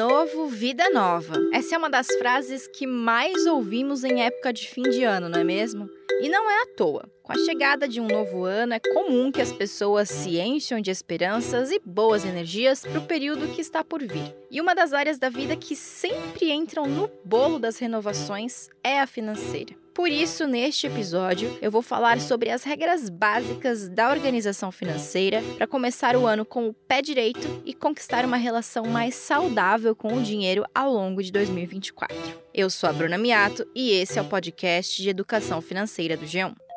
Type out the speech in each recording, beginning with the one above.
Novo, vida nova. Essa é uma das frases que mais ouvimos em época de fim de ano, não é mesmo? E não é à toa. Com a chegada de um novo ano, é comum que as pessoas se encham de esperanças e boas energias para o período que está por vir. E uma das áreas da vida que sempre entram no bolo das renovações é a financeira. Por isso, neste episódio, eu vou falar sobre as regras básicas da organização financeira para começar o ano com o pé direito e conquistar uma relação mais saudável com o dinheiro ao longo de 2024. Eu sou a Bruna Miato e esse é o podcast de educação financeira do G1.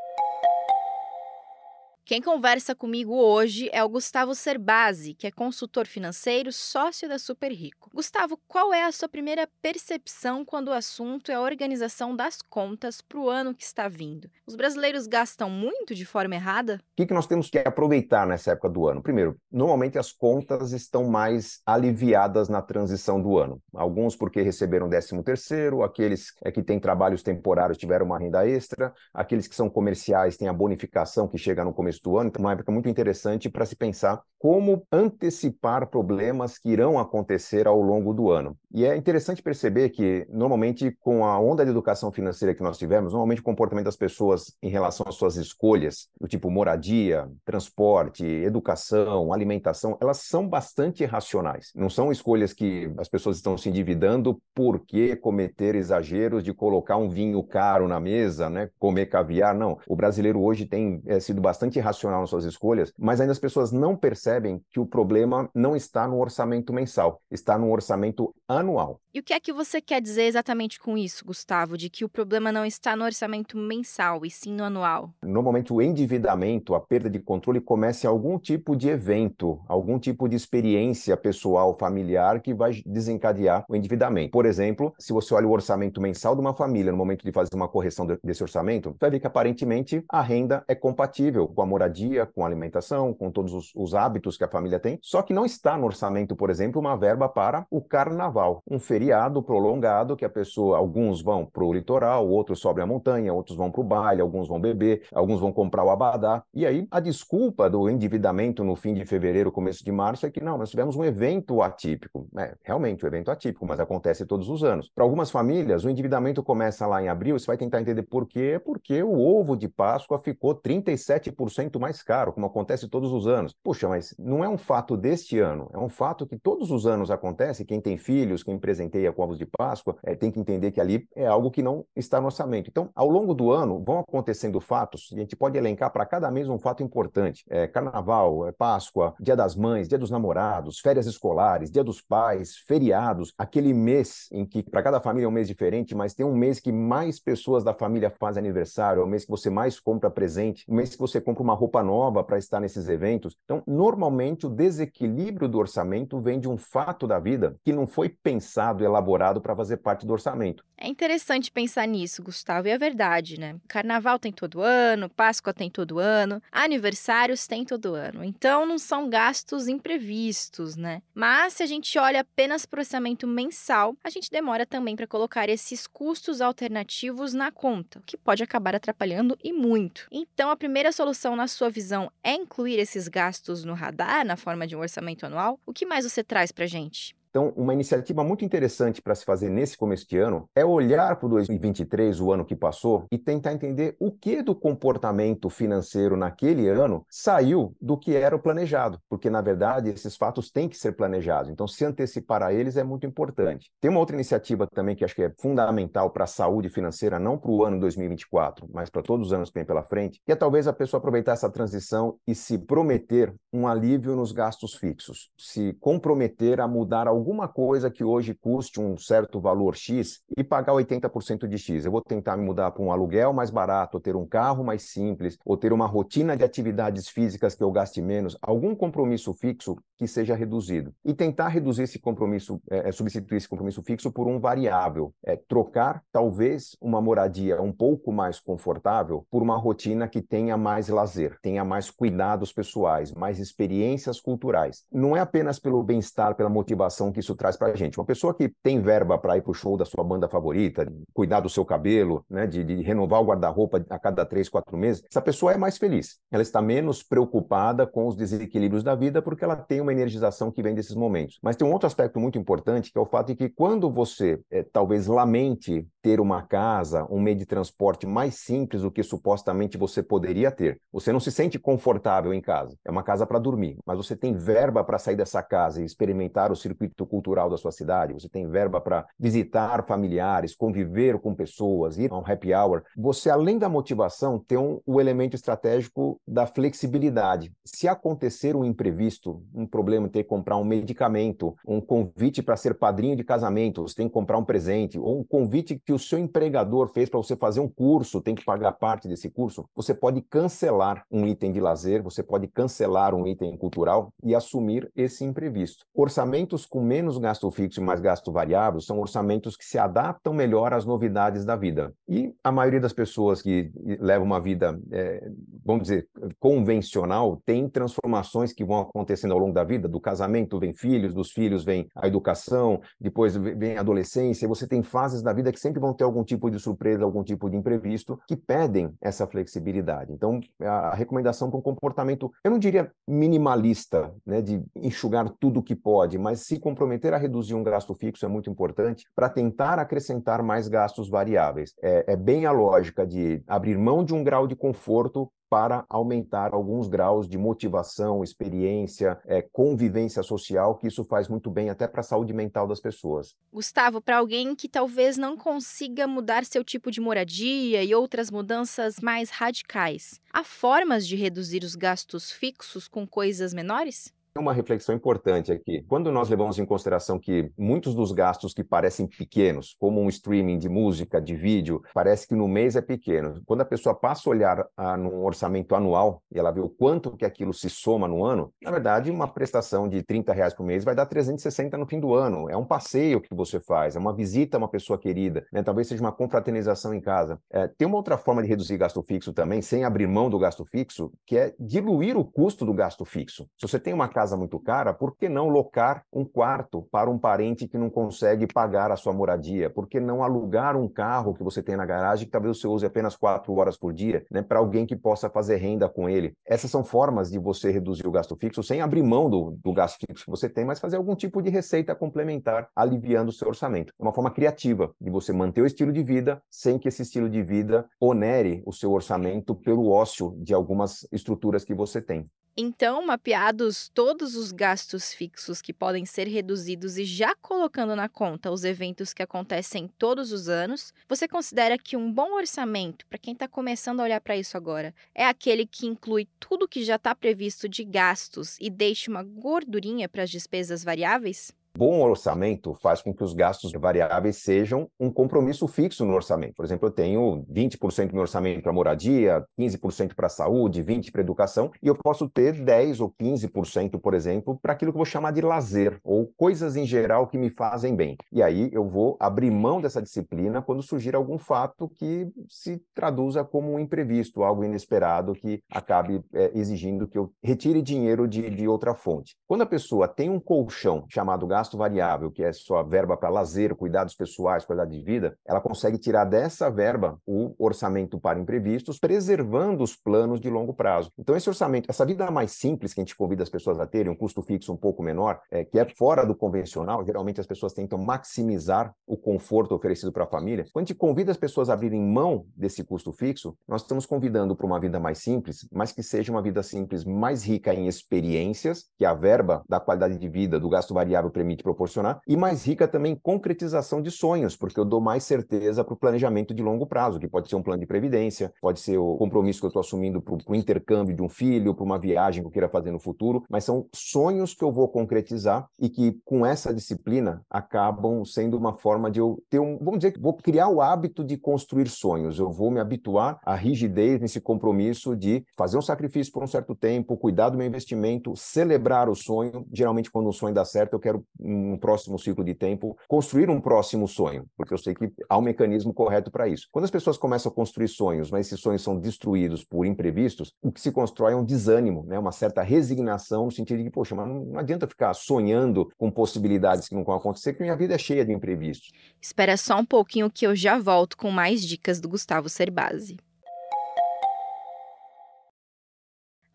Quem conversa comigo hoje é o Gustavo Cerbasi, que é consultor financeiro, sócio da Super Rico. Gustavo, qual é a sua primeira percepção quando o assunto é a organização das contas para o ano que está vindo? Os brasileiros gastam muito de forma errada? O que, que nós temos que aproveitar nessa época do ano? Primeiro, normalmente as contas estão mais aliviadas na transição do ano. Alguns porque receberam 13 terceiro, aqueles é, que têm trabalhos temporários tiveram uma renda extra, aqueles que são comerciais têm a bonificação que chega no começo começo do ano, então uma época muito interessante para se pensar como antecipar problemas que irão acontecer ao longo do ano. E é interessante perceber que, normalmente, com a onda de educação financeira que nós tivemos, normalmente o comportamento das pessoas em relação às suas escolhas, do tipo moradia, transporte, educação, alimentação, elas são bastante racionais. Não são escolhas que as pessoas estão se endividando porque cometer exageros de colocar um vinho caro na mesa, né, comer caviar, não. O brasileiro hoje tem é, sido bastante racional nas suas escolhas, mas ainda as pessoas não percebem que o problema não está no orçamento mensal, está no orçamento anual. E o que é que você quer dizer exatamente com isso, Gustavo, de que o problema não está no orçamento mensal e sim no anual? Normalmente o endividamento, a perda de controle começa em algum tipo de evento, algum tipo de experiência pessoal, familiar que vai desencadear o endividamento. Por exemplo, se você olha o orçamento mensal de uma família no momento de fazer uma correção desse orçamento, vai ver que aparentemente a renda é compatível com a moradia, com alimentação, com todos os, os hábitos que a família tem, só que não está no orçamento, por exemplo, uma verba para o carnaval, um feriado feriado prolongado que a pessoa, alguns vão para o litoral, outros sobem a montanha, outros vão para o baile, alguns vão beber, alguns vão comprar o abadá. E aí a desculpa do endividamento no fim de fevereiro, começo de março é que não, nós tivemos um evento atípico. É, realmente, um evento atípico, mas acontece todos os anos. Para algumas famílias, o endividamento começa lá em abril, você vai tentar entender por quê, porque o ovo de Páscoa ficou 37% mais caro, como acontece todos os anos. Puxa, mas não é um fato deste ano, é um fato que todos os anos acontece, quem tem filhos, quem presente presenteia com ovos de Páscoa, é, tem que entender que ali é algo que não está no orçamento. Então, ao longo do ano, vão acontecendo fatos, a gente pode elencar para cada mês um fato importante. É, carnaval, é Páscoa, Dia das Mães, Dia dos Namorados, férias escolares, Dia dos Pais, feriados, aquele mês em que para cada família é um mês diferente, mas tem um mês que mais pessoas da família fazem aniversário, é o mês que você mais compra presente, o mês que você compra uma roupa nova para estar nesses eventos. Então, normalmente, o desequilíbrio do orçamento vem de um fato da vida que não foi pensado elaborado para fazer parte do orçamento. É interessante pensar nisso, Gustavo, e é verdade, né? Carnaval tem todo ano, Páscoa tem todo ano, aniversários tem todo ano. Então não são gastos imprevistos, né? Mas se a gente olha apenas para o orçamento mensal, a gente demora também para colocar esses custos alternativos na conta, o que pode acabar atrapalhando e muito. Então a primeira solução, na sua visão, é incluir esses gastos no radar, na forma de um orçamento anual? O que mais você traz para gente? Então, uma iniciativa muito interessante para se fazer nesse começo de ano é olhar para o 2023, o ano que passou, e tentar entender o que do comportamento financeiro naquele ano saiu do que era o planejado, porque na verdade esses fatos têm que ser planejados. Então, se antecipar a eles é muito importante. Tem uma outra iniciativa também que acho que é fundamental para a saúde financeira, não para o ano 2024, mas para todos os anos que vem pela frente, que é talvez a pessoa aproveitar essa transição e se prometer um alívio nos gastos fixos, se comprometer a mudar algo alguma coisa que hoje custe um certo valor X e pagar 80% de X. Eu vou tentar me mudar para um aluguel mais barato, ou ter um carro mais simples, ou ter uma rotina de atividades físicas que eu gaste menos, algum compromisso fixo que seja reduzido. E tentar reduzir esse compromisso, é, é substituir esse compromisso fixo por um variável. É, trocar, talvez, uma moradia um pouco mais confortável por uma rotina que tenha mais lazer, tenha mais cuidados pessoais, mais experiências culturais. Não é apenas pelo bem-estar, pela motivação que isso traz para a gente. Uma pessoa que tem verba para ir para o show da sua banda favorita, cuidar do seu cabelo, né, de, de renovar o guarda-roupa a cada três, quatro meses, essa pessoa é mais feliz. Ela está menos preocupada com os desequilíbrios da vida porque ela tem uma energização que vem desses momentos. Mas tem um outro aspecto muito importante que é o fato de que quando você é, talvez lamente ter uma casa, um meio de transporte mais simples do que supostamente você poderia ter, você não se sente confortável em casa. É uma casa para dormir, mas você tem verba para sair dessa casa e experimentar o circuito cultural da sua cidade, você tem verba para visitar familiares, conviver com pessoas, ir a um happy hour. Você, além da motivação, tem um, o elemento estratégico da flexibilidade. Se acontecer um imprevisto, um problema, ter que comprar um medicamento, um convite para ser padrinho de casamento, você tem que comprar um presente, ou um convite que o seu empregador fez para você fazer um curso, tem que pagar parte desse curso, você pode cancelar um item de lazer, você pode cancelar um item cultural e assumir esse imprevisto. Orçamentos com menos gasto fixo e mais gasto variável são orçamentos que se adaptam melhor às novidades da vida. E a maioria das pessoas que levam uma vida, é, vamos dizer, convencional, tem transformações que vão acontecendo ao longo da vida. Do casamento vem filhos, dos filhos vem a educação, depois vem a adolescência. Você tem fases da vida que sempre vão ter algum tipo de surpresa, algum tipo de imprevisto, que pedem essa flexibilidade. Então, a recomendação para um comportamento, eu não diria minimalista, né, de enxugar tudo que pode, mas se comprometer a reduzir um gasto fixo é muito importante para tentar acrescentar mais gastos variáveis. É, é bem a lógica de abrir mão de um grau de conforto para aumentar alguns graus de motivação, experiência, é, convivência social, que isso faz muito bem até para a saúde mental das pessoas. Gustavo, para alguém que talvez não consiga mudar seu tipo de moradia e outras mudanças mais radicais, há formas de reduzir os gastos fixos com coisas menores? Uma reflexão importante aqui. Quando nós levamos em consideração que muitos dos gastos que parecem pequenos, como um streaming de música, de vídeo, parece que no mês é pequeno. Quando a pessoa passa a olhar ah, num orçamento anual e ela vê o quanto que aquilo se soma no ano, na verdade, uma prestação de 30 reais por mês vai dar 360 no fim do ano. É um passeio que você faz, é uma visita a uma pessoa querida, né? talvez seja uma confraternização em casa. É, tem uma outra forma de reduzir gasto fixo também, sem abrir mão do gasto fixo, que é diluir o custo do gasto fixo. Se você tem uma casa casa muito cara, por que não locar um quarto para um parente que não consegue pagar a sua moradia? Por que não alugar um carro que você tem na garagem que talvez você use apenas quatro horas por dia, né, para alguém que possa fazer renda com ele? Essas são formas de você reduzir o gasto fixo sem abrir mão do, do gasto fixo que você tem, mas fazer algum tipo de receita complementar, aliviando o seu orçamento. É uma forma criativa de você manter o estilo de vida sem que esse estilo de vida onere o seu orçamento pelo ócio de algumas estruturas que você tem. Então, mapeados todos os gastos fixos que podem ser reduzidos e já colocando na conta os eventos que acontecem todos os anos, você considera que um bom orçamento, para quem está começando a olhar para isso agora, é aquele que inclui tudo que já está previsto de gastos e deixa uma gordurinha para as despesas variáveis? Bom orçamento faz com que os gastos variáveis sejam um compromisso fixo no orçamento. Por exemplo, eu tenho 20% do meu orçamento para moradia, 15% para saúde, 20% para educação, e eu posso ter 10% ou 15%, por exemplo, para aquilo que eu vou chamar de lazer, ou coisas em geral que me fazem bem. E aí eu vou abrir mão dessa disciplina quando surgir algum fato que se traduza como um imprevisto, algo inesperado que acabe é, exigindo que eu retire dinheiro de, de outra fonte. Quando a pessoa tem um colchão chamado gasto gasto variável, que é sua verba para lazer, cuidados pessoais, qualidade de vida, ela consegue tirar dessa verba o orçamento para imprevistos, preservando os planos de longo prazo. Então, esse orçamento, essa vida mais simples que a gente convida as pessoas a terem, um custo fixo um pouco menor, é, que é fora do convencional, geralmente as pessoas tentam maximizar o conforto oferecido para a família. Quando a gente convida as pessoas a abrirem mão desse custo fixo, nós estamos convidando para uma vida mais simples, mas que seja uma vida simples mais rica em experiências, que a verba da qualidade de vida, do gasto variável permite permite proporcionar, e mais rica também concretização de sonhos, porque eu dou mais certeza para o planejamento de longo prazo, que pode ser um plano de previdência, pode ser o compromisso que eu estou assumindo para o intercâmbio de um filho, para uma viagem que eu queira fazer no futuro, mas são sonhos que eu vou concretizar e que com essa disciplina acabam sendo uma forma de eu ter um, vamos dizer que vou criar o hábito de construir sonhos, eu vou me habituar à rigidez nesse compromisso de fazer um sacrifício por um certo tempo, cuidar do meu investimento, celebrar o sonho. Geralmente, quando um sonho dá certo, eu quero, um próximo ciclo de tempo, construir um próximo sonho, porque eu sei que há um mecanismo correto para isso. Quando as pessoas começam a construir sonhos, mas esses sonhos são destruídos por imprevistos, o que se constrói é um desânimo, né? uma certa resignação, no sentido de poxa, mas não adianta ficar sonhando com possibilidades que não vão acontecer, que minha vida é cheia de imprevistos. Espera só um pouquinho que eu já volto com mais dicas do Gustavo Cerbasi.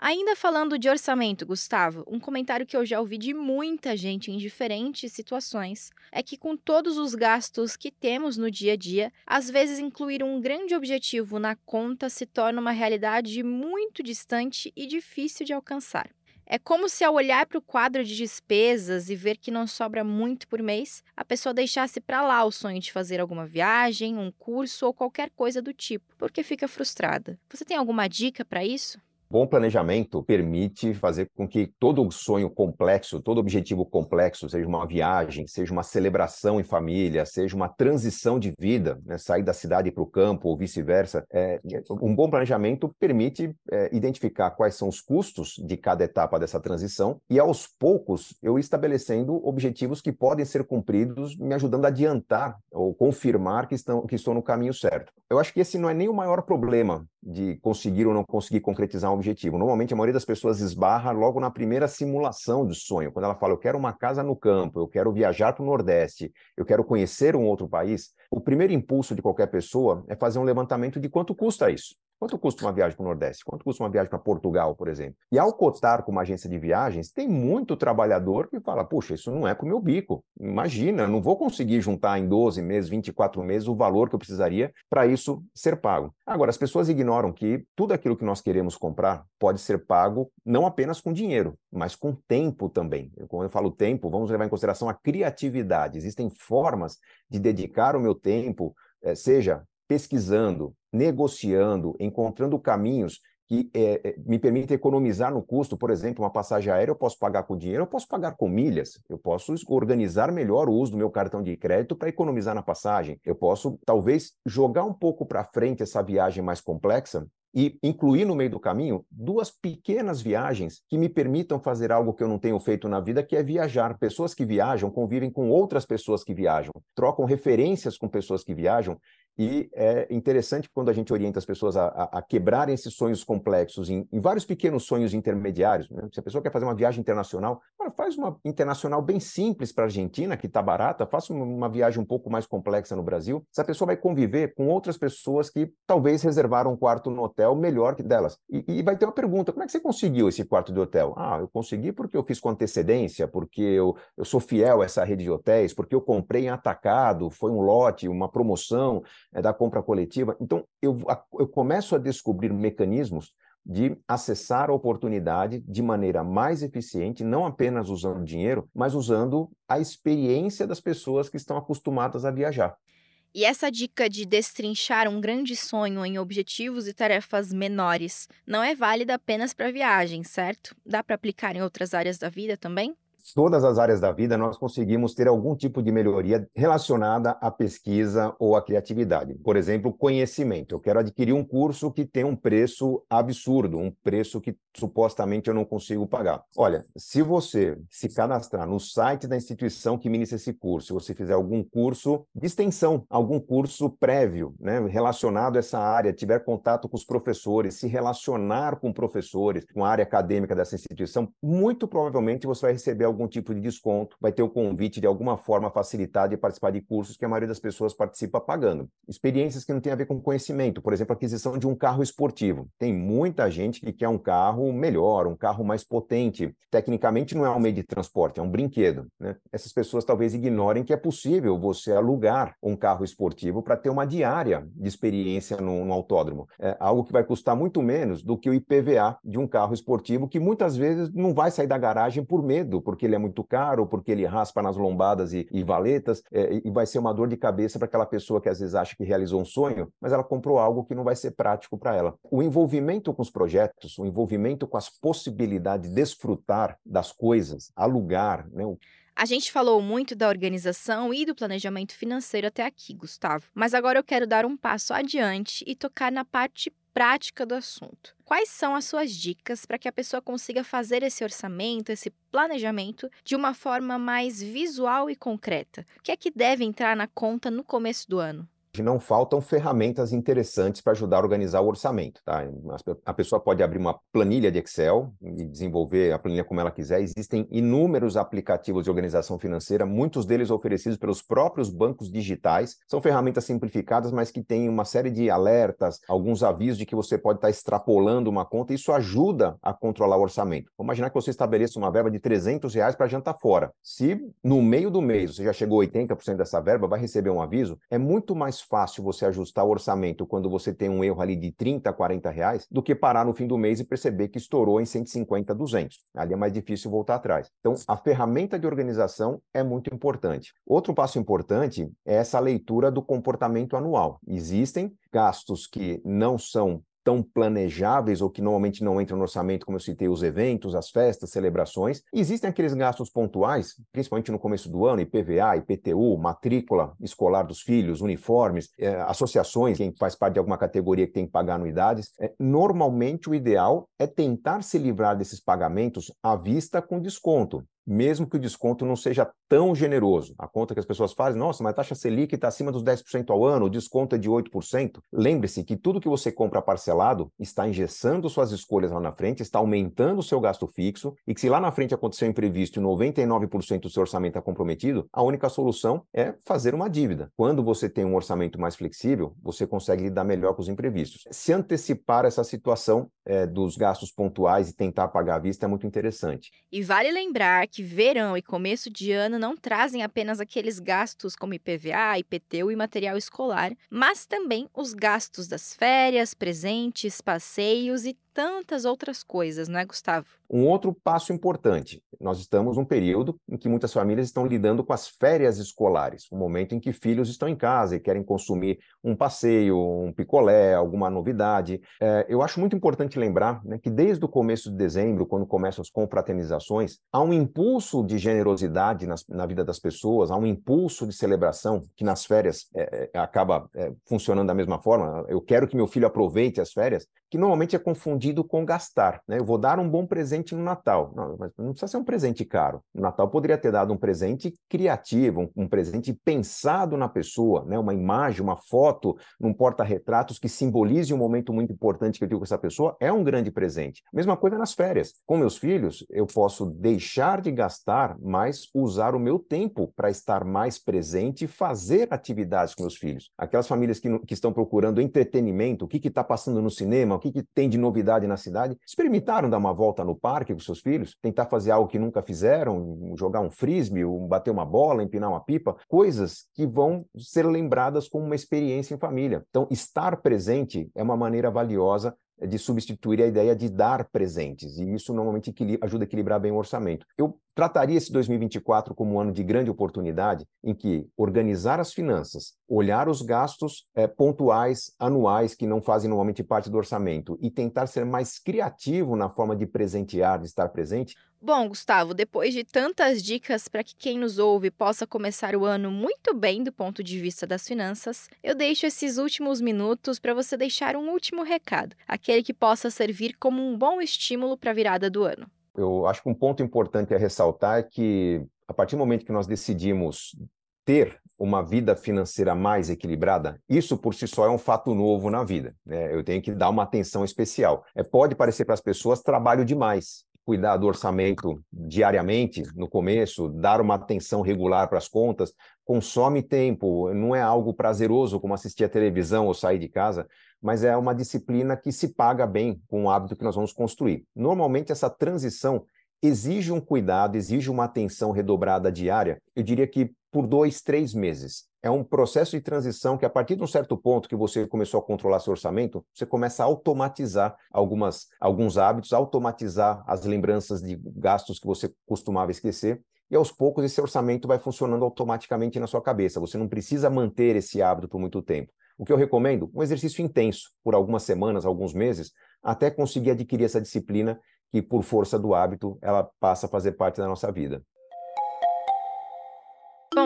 Ainda falando de orçamento, Gustavo, um comentário que eu já ouvi de muita gente em diferentes situações é que, com todos os gastos que temos no dia a dia, às vezes incluir um grande objetivo na conta se torna uma realidade muito distante e difícil de alcançar. É como se, ao olhar para o quadro de despesas e ver que não sobra muito por mês, a pessoa deixasse para lá o sonho de fazer alguma viagem, um curso ou qualquer coisa do tipo, porque fica frustrada. Você tem alguma dica para isso? Bom planejamento permite fazer com que todo sonho complexo, todo objetivo complexo, seja uma viagem, seja uma celebração em família, seja uma transição de vida, né, sair da cidade para o campo ou vice-versa, é, um bom planejamento permite é, identificar quais são os custos de cada etapa dessa transição e, aos poucos, eu estabelecendo objetivos que podem ser cumpridos, me ajudando a adiantar ou confirmar que, estão, que estou no caminho certo. Eu acho que esse não é nem o maior problema de conseguir ou não conseguir concretizar um objetivo. Normalmente, a maioria das pessoas esbarra logo na primeira simulação de sonho, quando ela fala, eu quero uma casa no campo, eu quero viajar para o Nordeste, eu quero conhecer um outro país. O primeiro impulso de qualquer pessoa é fazer um levantamento de quanto custa isso. Quanto custa uma viagem para o Nordeste? Quanto custa uma viagem para Portugal, por exemplo? E ao cotar com uma agência de viagens, tem muito trabalhador que fala: puxa, isso não é para o meu bico. Imagina, não vou conseguir juntar em 12 meses, 24 meses o valor que eu precisaria para isso ser pago. Agora, as pessoas ignoram que tudo aquilo que nós queremos comprar pode ser pago não apenas com dinheiro, mas com tempo também. Quando eu falo tempo, vamos levar em consideração a criatividade. Existem formas de dedicar o meu tempo, eh, seja pesquisando, negociando, encontrando caminhos que é, me permitem economizar no custo. Por exemplo, uma passagem aérea eu posso pagar com dinheiro, eu posso pagar com milhas, eu posso organizar melhor o uso do meu cartão de crédito para economizar na passagem. Eu posso, talvez, jogar um pouco para frente essa viagem mais complexa e incluir no meio do caminho duas pequenas viagens que me permitam fazer algo que eu não tenho feito na vida, que é viajar. Pessoas que viajam convivem com outras pessoas que viajam, trocam referências com pessoas que viajam e é interessante quando a gente orienta as pessoas a, a, a quebrarem esses sonhos complexos em, em, vários pequenos sonhos intermediários. Né? Se a pessoa quer fazer uma viagem internacional, faz uma internacional bem simples para a Argentina, que está barata, faça uma, uma, viagem um pouco mais complexa no Brasil. Essa pessoa vai conviver com outras pessoas que talvez reservaram um quarto no hotel melhor que delas. E, e vai ter uma pergunta: como é que você conseguiu esse quarto de hotel? Ah, eu consegui porque eu fiz com antecedência, porque eu, eu sou fiel a essa rede de hotéis, porque eu comprei em atacado, foi um lote, uma promoção é, da compra coletiva. Então, eu, eu começo a descobrir mecanismos de acessar a oportunidade de maneira mais eficiente, não apenas usando dinheiro, mas usando a experiência das pessoas que estão acostumadas a viajar. E essa dica de destrinchar um grande sonho em objetivos e tarefas menores não é válida apenas para viagem, certo? Dá para aplicar em outras áreas da vida também? Todas as áreas da vida nós conseguimos ter algum tipo de melhoria relacionada à pesquisa ou à criatividade. Por exemplo, conhecimento. Eu quero adquirir um curso que tem um preço absurdo, um preço que supostamente eu não consigo pagar. Olha, se você se cadastrar no site da instituição que ministra esse curso, se você fizer algum curso de extensão, algum curso prévio, né, relacionado a essa área, tiver contato com os professores, se relacionar com professores, com a área acadêmica dessa instituição, muito provavelmente você vai receber algum tipo de desconto, vai ter o convite de alguma forma facilitada de participar de cursos que a maioria das pessoas participa pagando. Experiências que não têm a ver com conhecimento, por exemplo, aquisição de um carro esportivo. Tem muita gente que quer um carro melhor, um carro mais potente. Tecnicamente não é um meio de transporte, é um brinquedo. Né? Essas pessoas talvez ignorem que é possível você alugar um carro esportivo para ter uma diária de experiência no, no autódromo. É algo que vai custar muito menos do que o IPVA de um carro esportivo, que muitas vezes não vai sair da garagem por medo, porque ele é muito caro, porque ele raspa nas lombadas e, e valetas, é, e vai ser uma dor de cabeça para aquela pessoa que às vezes acha que realizou um sonho, mas ela comprou algo que não vai ser prático para ela. O envolvimento com os projetos, o envolvimento com as possibilidades de desfrutar das coisas, alugar, né? A gente falou muito da organização e do planejamento financeiro até aqui, Gustavo. Mas agora eu quero dar um passo adiante e tocar na parte prática do assunto. Quais são as suas dicas para que a pessoa consiga fazer esse orçamento, esse planejamento de uma forma mais visual e concreta? O que é que deve entrar na conta no começo do ano? Não faltam ferramentas interessantes para ajudar a organizar o orçamento. Tá? A pessoa pode abrir uma planilha de Excel e desenvolver a planilha como ela quiser. Existem inúmeros aplicativos de organização financeira, muitos deles oferecidos pelos próprios bancos digitais. São ferramentas simplificadas, mas que têm uma série de alertas, alguns avisos de que você pode estar extrapolando uma conta. Isso ajuda a controlar o orçamento. Vamos imaginar que você estabeleça uma verba de 300 reais para jantar fora. Se no meio do mês você já chegou a 80% dessa verba, vai receber um aviso, é muito mais fácil você ajustar o orçamento quando você tem um erro ali de 30, 40 reais, do que parar no fim do mês e perceber que estourou em 150, 200. Ali é mais difícil voltar atrás. Então, a ferramenta de organização é muito importante. Outro passo importante é essa leitura do comportamento anual. Existem gastos que não são tão planejáveis ou que normalmente não entram no orçamento, como eu citei, os eventos, as festas, celebrações. existem aqueles gastos pontuais, principalmente no começo do ano, IPVA, IPTU, matrícula escolar dos filhos, uniformes, é, associações, quem faz parte de alguma categoria que tem que pagar anuidades. É, normalmente o ideal é tentar se livrar desses pagamentos à vista com desconto mesmo que o desconto não seja tão generoso. A conta que as pessoas fazem, nossa, mas a taxa Selic está acima dos 10% ao ano, o desconto é de 8%. Lembre-se que tudo que você compra parcelado está engessando suas escolhas lá na frente, está aumentando o seu gasto fixo, e que se lá na frente acontecer um imprevisto e 99% do seu orçamento está comprometido, a única solução é fazer uma dívida. Quando você tem um orçamento mais flexível, você consegue lidar melhor com os imprevistos. Se antecipar essa situação é, dos gastos pontuais e tentar pagar à vista é muito interessante. E vale lembrar que que verão e começo de ano não trazem apenas aqueles gastos como IPVA, IPTU e material escolar, mas também os gastos das férias, presentes, passeios e tantas outras coisas, não é, Gustavo? Um outro passo importante: nós estamos num período em que muitas famílias estão lidando com as férias escolares, um momento em que filhos estão em casa e querem consumir um passeio, um picolé, alguma novidade. É, eu acho muito importante lembrar né, que desde o começo de dezembro, quando começam as confraternizações, há um impulso de generosidade nas, na vida das pessoas, há um impulso de celebração que nas férias é, é acaba funcionando da mesma forma. Eu quero que meu filho aproveite as férias, que normalmente é confundido com gastar. Né? Eu vou dar um bom presente no Natal. Não, mas não precisa ser um presente caro. No Natal poderia ter dado um presente criativo, um, um presente pensado na pessoa, né? uma imagem, uma foto num porta-retratos que simbolize um momento muito importante que eu tive com essa pessoa. É um grande presente. Mesma coisa nas férias. Com meus filhos, eu posso deixar de gastar, mas usar o meu tempo para estar mais presente e fazer atividades com meus filhos. Aquelas famílias que, que estão procurando entretenimento, o que está passando no cinema, o que, que tem de novidade na cidade. Experimentaram dar uma volta no parque com seus filhos, tentar fazer algo que nunca fizeram, jogar um frisbee, bater uma bola, empinar uma pipa, coisas que vão ser lembradas como uma experiência em família. Então, estar presente é uma maneira valiosa de substituir a ideia de dar presentes, e isso normalmente ajuda a equilibrar bem o orçamento. Eu trataria esse 2024 como um ano de grande oportunidade em que organizar as finanças, olhar os gastos é, pontuais, anuais, que não fazem normalmente parte do orçamento, e tentar ser mais criativo na forma de presentear, de estar presente, Bom, Gustavo, depois de tantas dicas para que quem nos ouve possa começar o ano muito bem do ponto de vista das finanças, eu deixo esses últimos minutos para você deixar um último recado, aquele que possa servir como um bom estímulo para a virada do ano. Eu acho que um ponto importante a ressaltar é que, a partir do momento que nós decidimos ter uma vida financeira mais equilibrada, isso por si só é um fato novo na vida. Né? Eu tenho que dar uma atenção especial. É, pode parecer para as pessoas trabalho demais, cuidar do orçamento diariamente no começo, dar uma atenção regular para as contas, consome tempo, não é algo prazeroso como assistir a televisão ou sair de casa, mas é uma disciplina que se paga bem com o hábito que nós vamos construir. Normalmente essa transição exige um cuidado, exige uma atenção redobrada diária, eu diria que por dois, três meses. É um processo de transição que, a partir de um certo ponto que você começou a controlar seu orçamento, você começa a automatizar algumas, alguns hábitos, automatizar as lembranças de gastos que você costumava esquecer. E aos poucos esse orçamento vai funcionando automaticamente na sua cabeça. Você não precisa manter esse hábito por muito tempo. O que eu recomendo? Um exercício intenso, por algumas semanas, alguns meses, até conseguir adquirir essa disciplina que, por força do hábito, ela passa a fazer parte da nossa vida.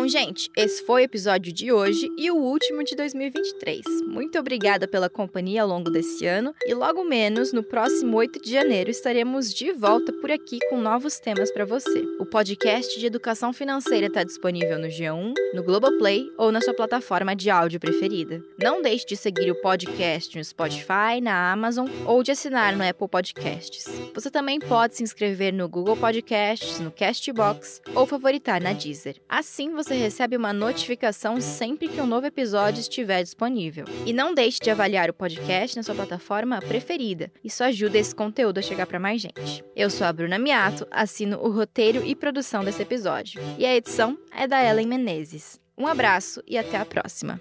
Bom, gente, esse foi o episódio de hoje e o último de 2023. Muito obrigada pela companhia ao longo desse ano e logo menos no próximo 8 de janeiro estaremos de volta por aqui com novos temas para você. O podcast de educação financeira está disponível no G1, no Globoplay ou na sua plataforma de áudio preferida. Não deixe de seguir o podcast no Spotify, na Amazon ou de assinar no Apple Podcasts. Você também pode se inscrever no Google Podcasts, no Castbox ou favoritar na Deezer. Assim você você recebe uma notificação sempre que um novo episódio estiver disponível. E não deixe de avaliar o podcast na sua plataforma preferida. Isso ajuda esse conteúdo a chegar para mais gente. Eu sou a Bruna Miato, assino o roteiro e produção desse episódio. E a edição é da Ellen Menezes. Um abraço e até a próxima.